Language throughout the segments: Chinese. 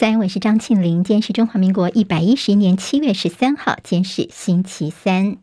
在，我是张庆玲。今天是中华民国一百一十一年七月十三号，今天是星期三。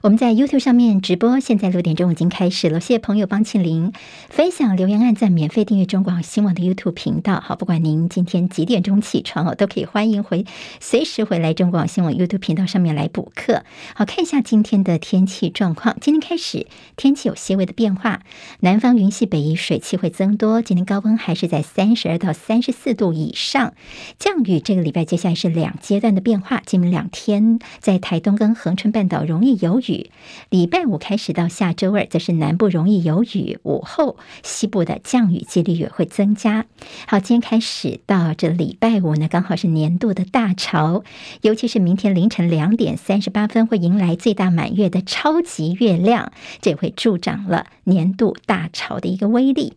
我们在 YouTube 上面直播，现在六点钟已经开始了。谢谢朋友帮庆玲分享、留言、按赞、免费订阅中广新闻的 YouTube 频道。好，不管您今天几点钟起床哦，都可以欢迎回，随时回来中广新闻 YouTube 频道上面来补课。好，看一下今天的天气状况。今天开始天气有些微的变化，南方云系北移，水汽会增多。今天高温还是在三十二到三十四度以上。降雨这个礼拜接下来是两阶段的变化，今明两天在台东跟恒春半岛容易有雨，礼拜五开始到下周二则是南部容易有雨，午后西部的降雨几率也会增加。好，今天开始到这礼拜五呢，刚好是年度的大潮，尤其是明天凌晨两点三十八分会迎来最大满月的超级月亮，这会助长了年度大潮的一个威力。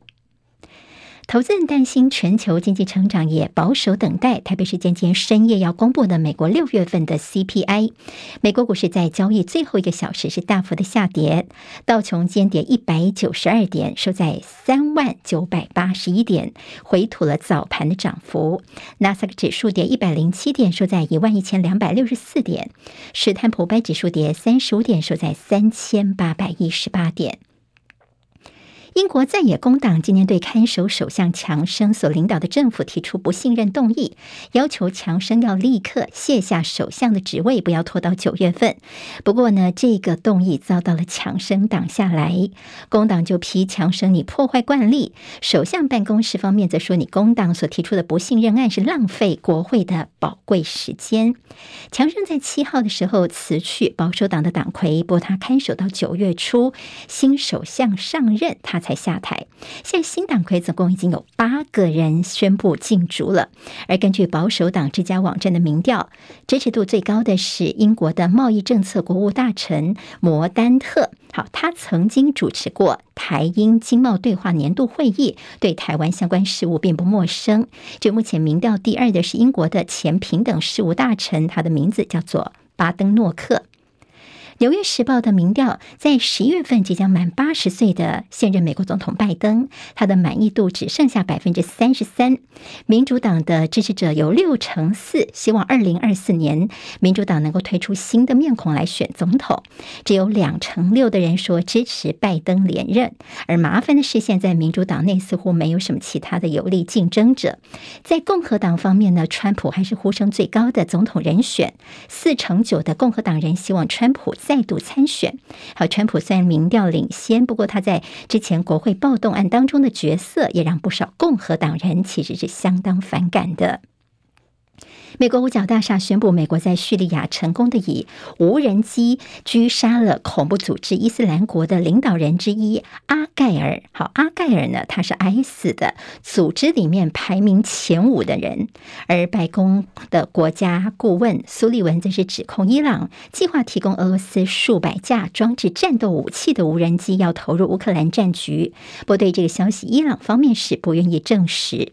投资人担心全球经济成长，也保守等待特别是今天深夜要公布的美国六月份的 CPI。美国股市在交易最后一个小时是大幅的下跌，道琼间跌一百九十二点，收在三万九百八十一点，回吐了早盘的涨幅。纳斯达克指数跌一百零七点，收在一万一千两百六十四点。史坦普白指数跌三十五点，收在三千八百一十八点。英国在野工党今年对看守首相强生所领导的政府提出不信任动议，要求强生要立刻卸下首相的职位，不要拖到九月份。不过呢，这个动议遭到了强生挡下来，工党就批强生你破坏惯例。首相办公室方面则说，你工党所提出的不信任案是浪费国会的宝贵时间。强生在七号的时候辞去保守党的党魁，不过他看守到九月初新首相上任，他。才才下台。现在新党魁总共已经有八个人宣布竞逐了。而根据保守党这家网站的民调，支持度最高的是英国的贸易政策国务大臣摩丹特。好，他曾经主持过台英经贸对话年度会议，对台湾相关事务并不陌生。就目前民调第二的是英国的前平等事务大臣，他的名字叫做巴登诺克。《纽约时报》的民调，在十一月份即将满八十岁的现任美国总统拜登，他的满意度只剩下百分之三十三。民主党的支持者有六成四希望二零二四年民主党能够推出新的面孔来选总统，只有两成六的人说支持拜登连任。而麻烦的是，现在民主党内似乎没有什么其他的有力竞争者。在共和党方面呢，川普还是呼声最高的总统人选，四成九的共和党人希望川普。再度参选，好，川普虽然民调领先，不过他在之前国会暴动案当中的角色，也让不少共和党人其实是相当反感的。美国五角大厦宣布，美国在叙利亚成功的以无人机狙杀了恐怖组织伊斯兰国的领导人之一阿盖尔。好，阿盖尔呢，他是 IS 的组织里面排名前五的人。而白宫的国家顾问苏利文则是指控伊朗计划提供俄罗斯数百架装置战斗武器的无人机，要投入乌克兰战局。不过，对这个消息，伊朗方面是不愿意证实。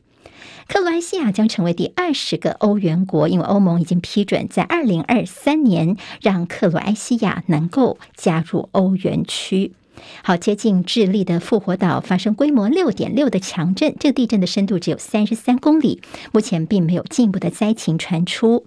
克罗埃西亚将成为第二十个欧元国，因为欧盟已经批准在二零二三年让克罗埃西亚能够加入欧元区。好，接近智利的复活岛发生规模六点六的强震，这个地震的深度只有三十三公里，目前并没有进一步的灾情传出。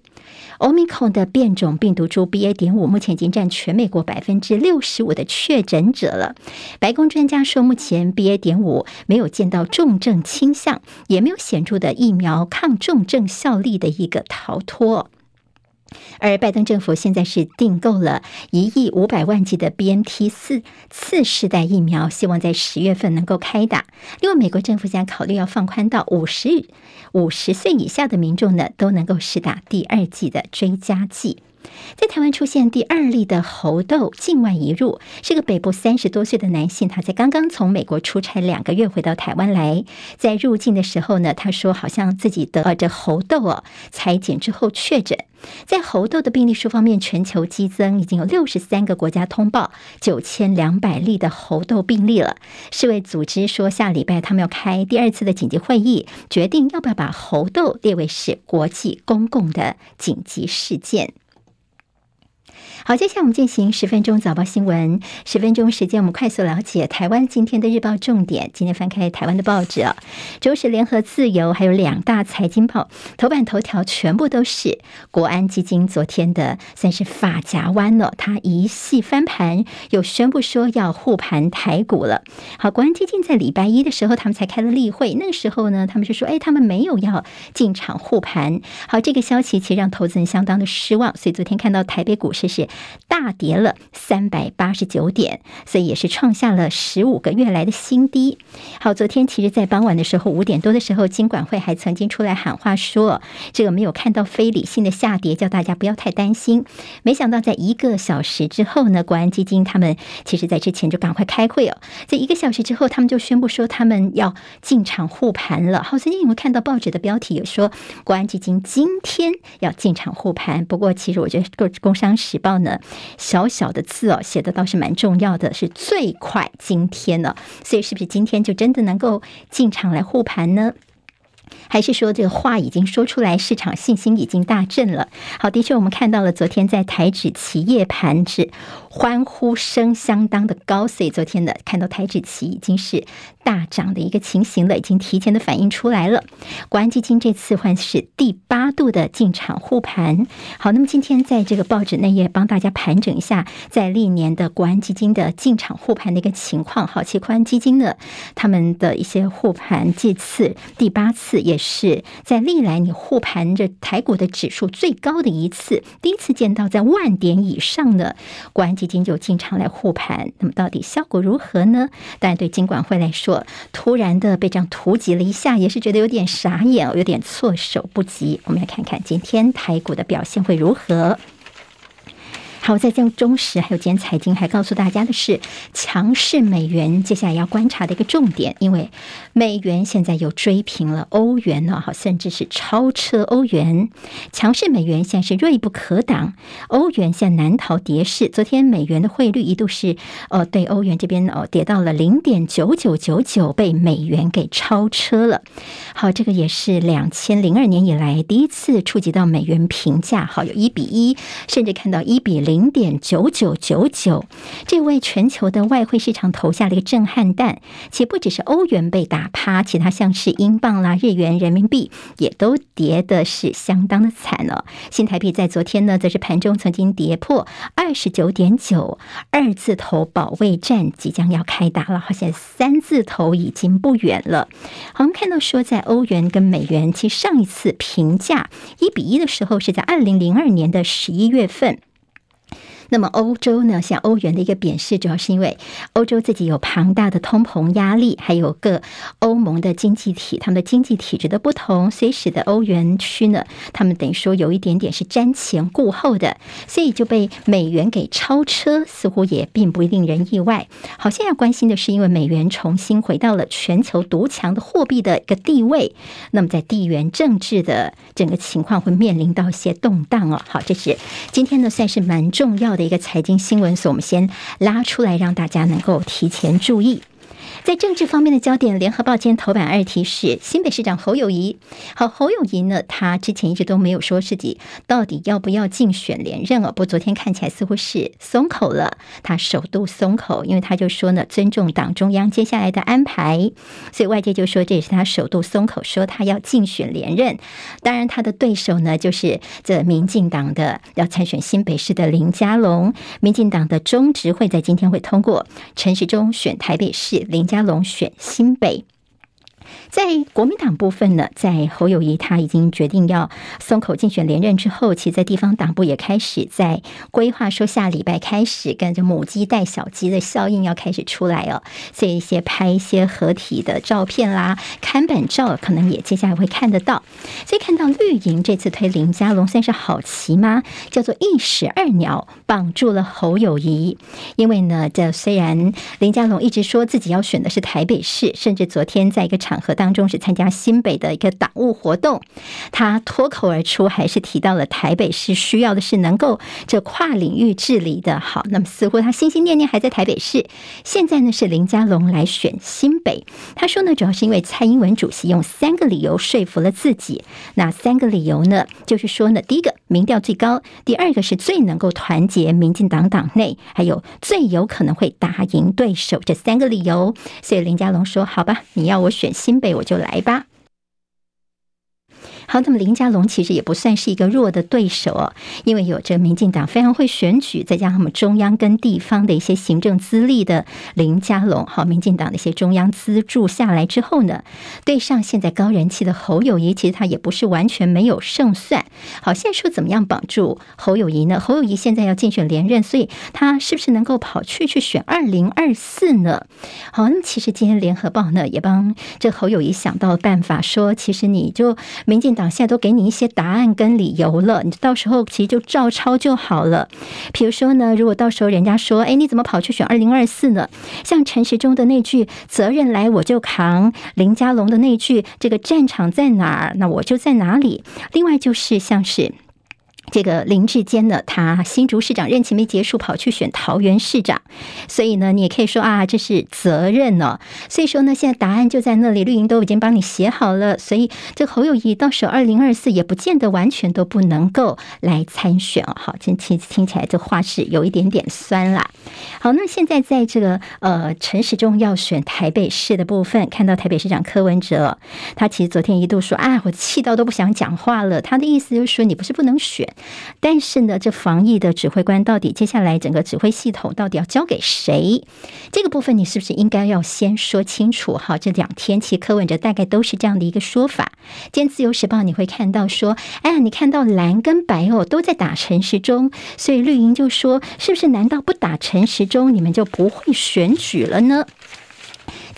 欧米克的变种病毒株 BA. 点五目前已经占全美国百分之六十五的确诊者了。白宫专家说，目前 BA. 点五没有见到重症倾向，也没有显著的疫苗抗重症效力的一个逃脱。而拜登政府现在是订购了一亿五百万剂的 BNT 四次世代疫苗，希望在十月份能够开打。另外，美国政府将考虑要放宽到五十五十岁以下的民众呢，都能够施打第二剂的追加剂。在台湾出现第二例的猴痘境外移入，是个北部三十多岁的男性，他在刚刚从美国出差两个月回到台湾来，在入境的时候呢，他说好像自己得了这猴痘哦，采检之后确诊。在猴痘的病例数方面，全球激增，已经有六十三个国家通报九千两百例的猴痘病例了。世卫组织说，下礼拜他们要开第二次的紧急会议，决定要不要把猴痘列为是国际公共的紧急事件。好，接下来我们进行十分钟早报新闻。十分钟时间，我们快速了解台湾今天的日报重点。今天翻开台湾的报纸啊，中时联合自由还有两大财经报头版头条全部都是国安基金昨天的算是发夹弯了，他一系翻盘，又宣布说要护盘台股了。好，国安基金在礼拜一的时候，他们才开了例会，那个时候呢，他们就说，哎，他们没有要进场护盘。好，这个消息其实让投资人相当的失望，所以昨天看到台北股市是。大跌了三百八十九点，所以也是创下了十五个月来的新低。好，昨天其实，在傍晚的时候五点多的时候，金管会还曾经出来喊话说，这个没有看到非理性的下跌，叫大家不要太担心。没想到在一个小时之后呢，国安基金他们其实在之前就赶快开会哦，在一个小时之后，他们就宣布说他们要进场护盘了。好，最近你会看到报纸的标题有说，国安基金今天要进场护盘。不过，其实我觉得《工商时报》呢。小小的字哦，写的倒是蛮重要的，是最快今天呢，所以是不是今天就真的能够进场来护盘呢？还是说这个话已经说出来，市场信心已经大振了？好，的确我们看到了昨天在台指企业盘指欢呼声相当的高，所以昨天的看到台指期已经是。大涨的一个情形了，已经提前的反映出来了。国安基金这次换是第八度的进场护盘。好，那么今天在这个报纸内页帮大家盘整一下，在历年的国安基金的进场护盘的一个情况。好，其实国安基金呢，他们的一些护盘这次第八次，也是在历来你护盘着台股的指数最高的一次，第一次见到在万点以上的国安基金就进场来护盘。那么到底效果如何呢？当然对金管会来说。突然的被这样突击了一下，也是觉得有点傻眼，有点措手不及。我们来看看今天台股的表现会如何。好，在这样中时还有今天财经还告诉大家的是，强势美元接下来要观察的一个重点，因为美元现在又追平了欧元了，好，甚至是超车欧元。强势美元现在是锐不可挡，欧元现在难逃跌势。昨天美元的汇率一度是呃对欧元这边哦跌到了零点九九九九，被美元给超车了。好，这个也是两千零二年以来第一次触及到美元平价，好，有一比一，甚至看到一比零。零点九九九九，这为全球的外汇市场投下了一个震撼弹。且不只是欧元被打趴，其他像是英镑啦、日元、人民币也都跌的是相当的惨了。新台币在昨天呢，则是盘中曾经跌破二十九点九，二字头保卫战即将要开打了。好像三字头已经不远了。好，我们看到说，在欧元跟美元，其实上一次平价一比一的时候，是在二零零二年的十一月份。那么欧洲呢，像欧元的一个贬势，主要是因为欧洲自己有庞大的通膨压力，还有各欧盟的经济体，他们的经济体制的不同，所以使得欧元区呢，他们等于说有一点点是瞻前顾后的，所以就被美元给超车，似乎也并不令人意外。好，现在关心的是，因为美元重新回到了全球独强的货币的一个地位，那么在地缘政治的整个情况会面临到一些动荡哦。好，这是今天呢算是蛮重要的。的一个财经新闻，所以我们先拉出来，让大家能够提前注意。在政治方面的焦点，联合报今天头版二题是新北市长侯友谊。好，侯友谊呢，他之前一直都没有说自己到底要不要竞选连任哦。不过昨天看起来似乎是松口了，他首度松口，因为他就说呢，尊重党中央接下来的安排，所以外界就说这也是他首度松口，说他要竞选连任。当然，他的对手呢，就是这民进党的要参选新北市的林佳龙。民进党的中执会在今天会通过陈时中选台北市林。佳龙选新北。在国民党部分呢，在侯友谊他已经决定要松口竞选连任之后，其实在地方党部也开始在规划，说下礼拜开始跟着母鸡带小鸡的效应要开始出来哦，所以一些拍一些合体的照片啦、看板照，可能也接下来会看得到。所以看到绿营这次推林佳龙算是好奇吗？叫做一石二鸟，绑住了侯友谊。因为呢，这虽然林佳龙一直说自己要选的是台北市，甚至昨天在一个场。场合当中是参加新北的一个党务活动，他脱口而出还是提到了台北市需要的是能够这跨领域治理的好。那么似乎他心心念念还在台北市，现在呢是林佳龙来选新北。他说呢，主要是因为蔡英文主席用三个理由说服了自己。那三个理由呢，就是说呢，第一个民调最高，第二个是最能够团结民进党党内，还有最有可能会打赢对手这三个理由。所以林佳龙说：“好吧，你要我选新北，我就来吧。”好，那么林佳龙其实也不算是一个弱的对手哦，因为有着民进党非常会选举，再加上我们中央跟地方的一些行政资历的林佳龙，好，民进党的一些中央资助下来之后呢，对上现在高人气的侯友谊，其实他也不是完全没有胜算。好，现在说怎么样绑住侯友谊呢？侯友谊现在要竞选连任，所以他是不是能够跑去去选二零二四呢？好，那么其实今天联合报呢也帮这侯友谊想到了办法，说其实你就民进。党现在都给你一些答案跟理由了，你到时候其实就照抄就好了。比如说呢，如果到时候人家说，哎，你怎么跑去选二零二四呢？像陈时中的那句“责任来我就扛”，林佳龙的那句“这个战场在哪儿，那我就在哪里”。另外就是像是。这个林志坚呢，他新竹市长任期没结束，跑去选桃园市长，所以呢，你也可以说啊，这是责任哦。所以说呢，现在答案就在那里，绿营都已经帮你写好了。所以这侯友谊到时候二零二四也不见得完全都不能够来参选哦。好，真听听起来这话是有一点点酸啦。好，那现在在这个呃陈时中要选台北市的部分，看到台北市长柯文哲，他其实昨天一度说啊，我气到都不想讲话了。他的意思就是说，你不是不能选。但是呢，这防疫的指挥官到底接下来整个指挥系统到底要交给谁？这个部分你是不是应该要先说清楚？好，这两天其实柯文哲大概都是这样的一个说法。今天自由时报你会看到说，哎呀，你看到蓝跟白哦都在打陈时中，所以绿营就说，是不是难道不打陈时中，你们就不会选举了呢？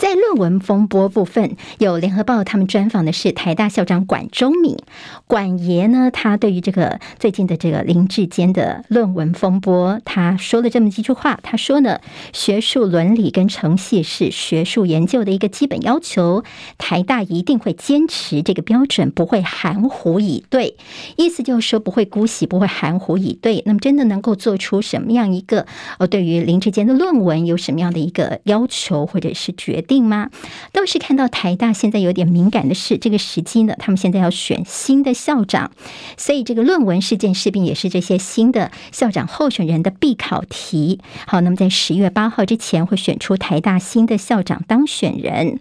在论文风波部分，有联合报他们专访的是台大校长管中闵，管爷呢，他对于这个最近的这个林志坚的论文风波，他说了这么几句话。他说呢，学术伦理跟程序是学术研究的一个基本要求，台大一定会坚持这个标准，不会含糊以对。意思就是说，不会姑息，不会含糊以对。那么，真的能够做出什么样一个呃，对于林志坚的论文有什么样的一个要求或者是决定？定吗？倒是看到台大现在有点敏感的是，这个时机呢，他们现在要选新的校长，所以这个论文事件势必也是这些新的校长候选人的必考题。好，那么在十月八号之前会选出台大新的校长当选人。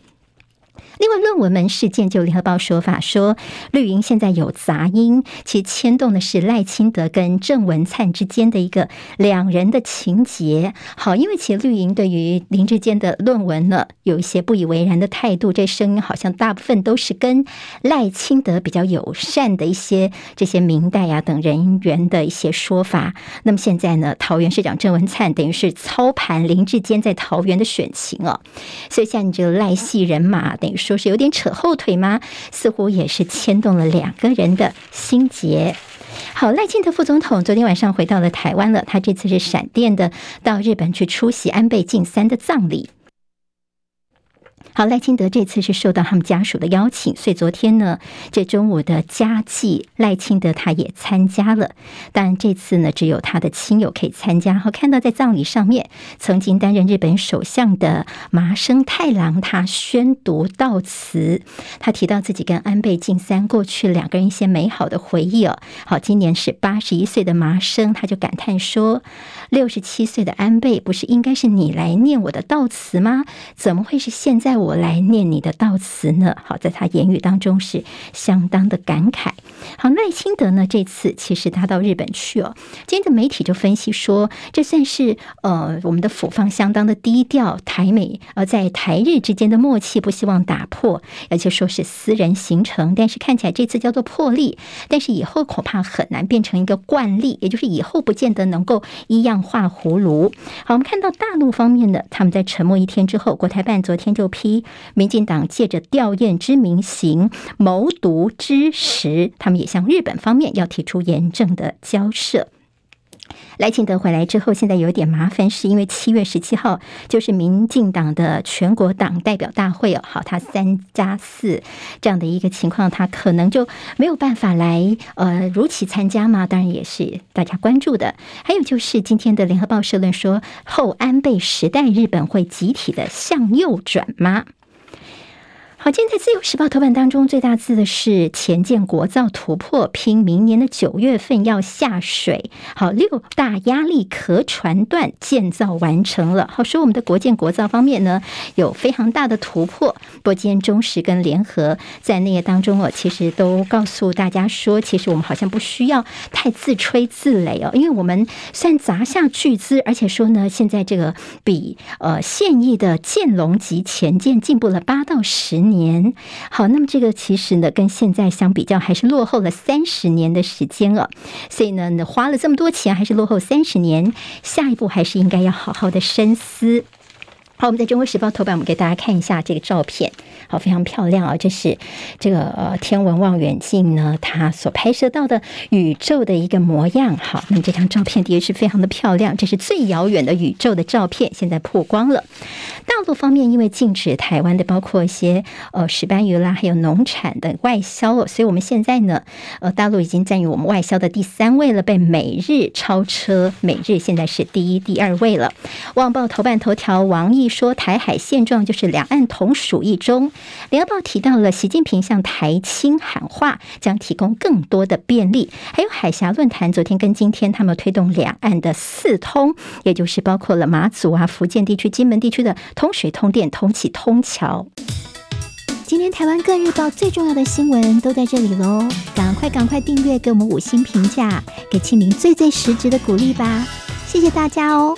另外，论文门事件就联合报说法说，绿营现在有杂音，其牵动的是赖清德跟郑文灿之间的一个两人的情结。好，因为其实绿营对于林志坚的论文呢，有一些不以为然的态度，这声音好像大部分都是跟赖清德比较友善的一些这些民代啊等人员的一些说法。那么现在呢，桃园市长郑文灿等于是操盘林志坚在桃园的选情哦，所以像你这个赖系人马等于说。说是有点扯后腿吗？似乎也是牵动了两个人的心结。好，赖清德副总统昨天晚上回到了台湾了，他这次是闪电的到日本去出席安倍晋三的葬礼。好，赖清德这次是受到他们家属的邀请，所以昨天呢，这中午的家祭，赖清德他也参加了。但这次呢，只有他的亲友可以参加。好，看到在葬礼上面，曾经担任日本首相的麻生太郎，他宣读悼词，他提到自己跟安倍晋三过去两个人一些美好的回忆哦。好，今年是八十一岁的麻生，他就感叹说：“六十七岁的安倍，不是应该是你来念我的悼词吗？怎么会是现在？”我来念你的悼词呢。好，在他言语当中是相当的感慨。好，赖清德呢，这次其实他到日本去哦。今天的媒体就分析说，这算是呃我们的府方相当的低调，台美呃在台日之间的默契不希望打破，而且说是私人行程。但是看起来这次叫做破例，但是以后恐怕很难变成一个惯例，也就是以后不见得能够一样画葫芦。好，我们看到大陆方面呢，他们在沉默一天之后，国台办昨天就批。民进党借着吊唁之名行谋独之实，他们也向日本方面要提出严正的交涉。赖清德回来之后，现在有点麻烦，是因为七月十七号就是民进党的全国党代表大会哦，好，他三加四这样的一个情况，他可能就没有办法来呃如期参加嘛，当然也是大家关注的。还有就是今天的联合报社论说，后安倍时代日本会集体的向右转吗？好，今天在《自由时报》头版当中，最大字的是前舰国造突破，拼明年的九月份要下水。好，六大压力壳船段建造完成了。好，说我们的国舰国造方面呢，有非常大的突破。不过今天中时跟联合在那个当中哦，其实都告诉大家说，其实我们好像不需要太自吹自擂哦，因为我们算砸下巨资，而且说呢，现在这个比呃现役的建龙级前舰进步了八到十年。年好，那么这个其实呢，跟现在相比较，还是落后了三十年的时间了。所以呢，花了这么多钱，还是落后三十年。下一步还是应该要好好的深思。好，我们在中国时报头版，我们给大家看一下这个照片。好，非常漂亮啊！这是这个呃天文望远镜呢，它所拍摄到的宇宙的一个模样。好，那么这张照片的确是非常的漂亮，这是最遥远的宇宙的照片，现在曝光了。大陆方面因为禁止台湾的包括一些呃石斑鱼啦，还有农产的外销，所以我们现在呢，呃，大陆已经占于我们外销的第三位了，被美日超车，美日现在是第一、第二位了。旺报头版头条，王毅。说台海现状就是两岸同属一中。联合报提到了习近平向台青喊话，将提供更多的便利。还有海峡论坛，昨天跟今天他们推动两岸的四通，也就是包括了马祖啊、福建地区、金门地区的通水、通电、通气、通桥。今天台湾各日报最重要的新闻都在这里喽！赶快赶快订阅，给我们五星评价，给清明最最实质的鼓励吧！谢谢大家哦。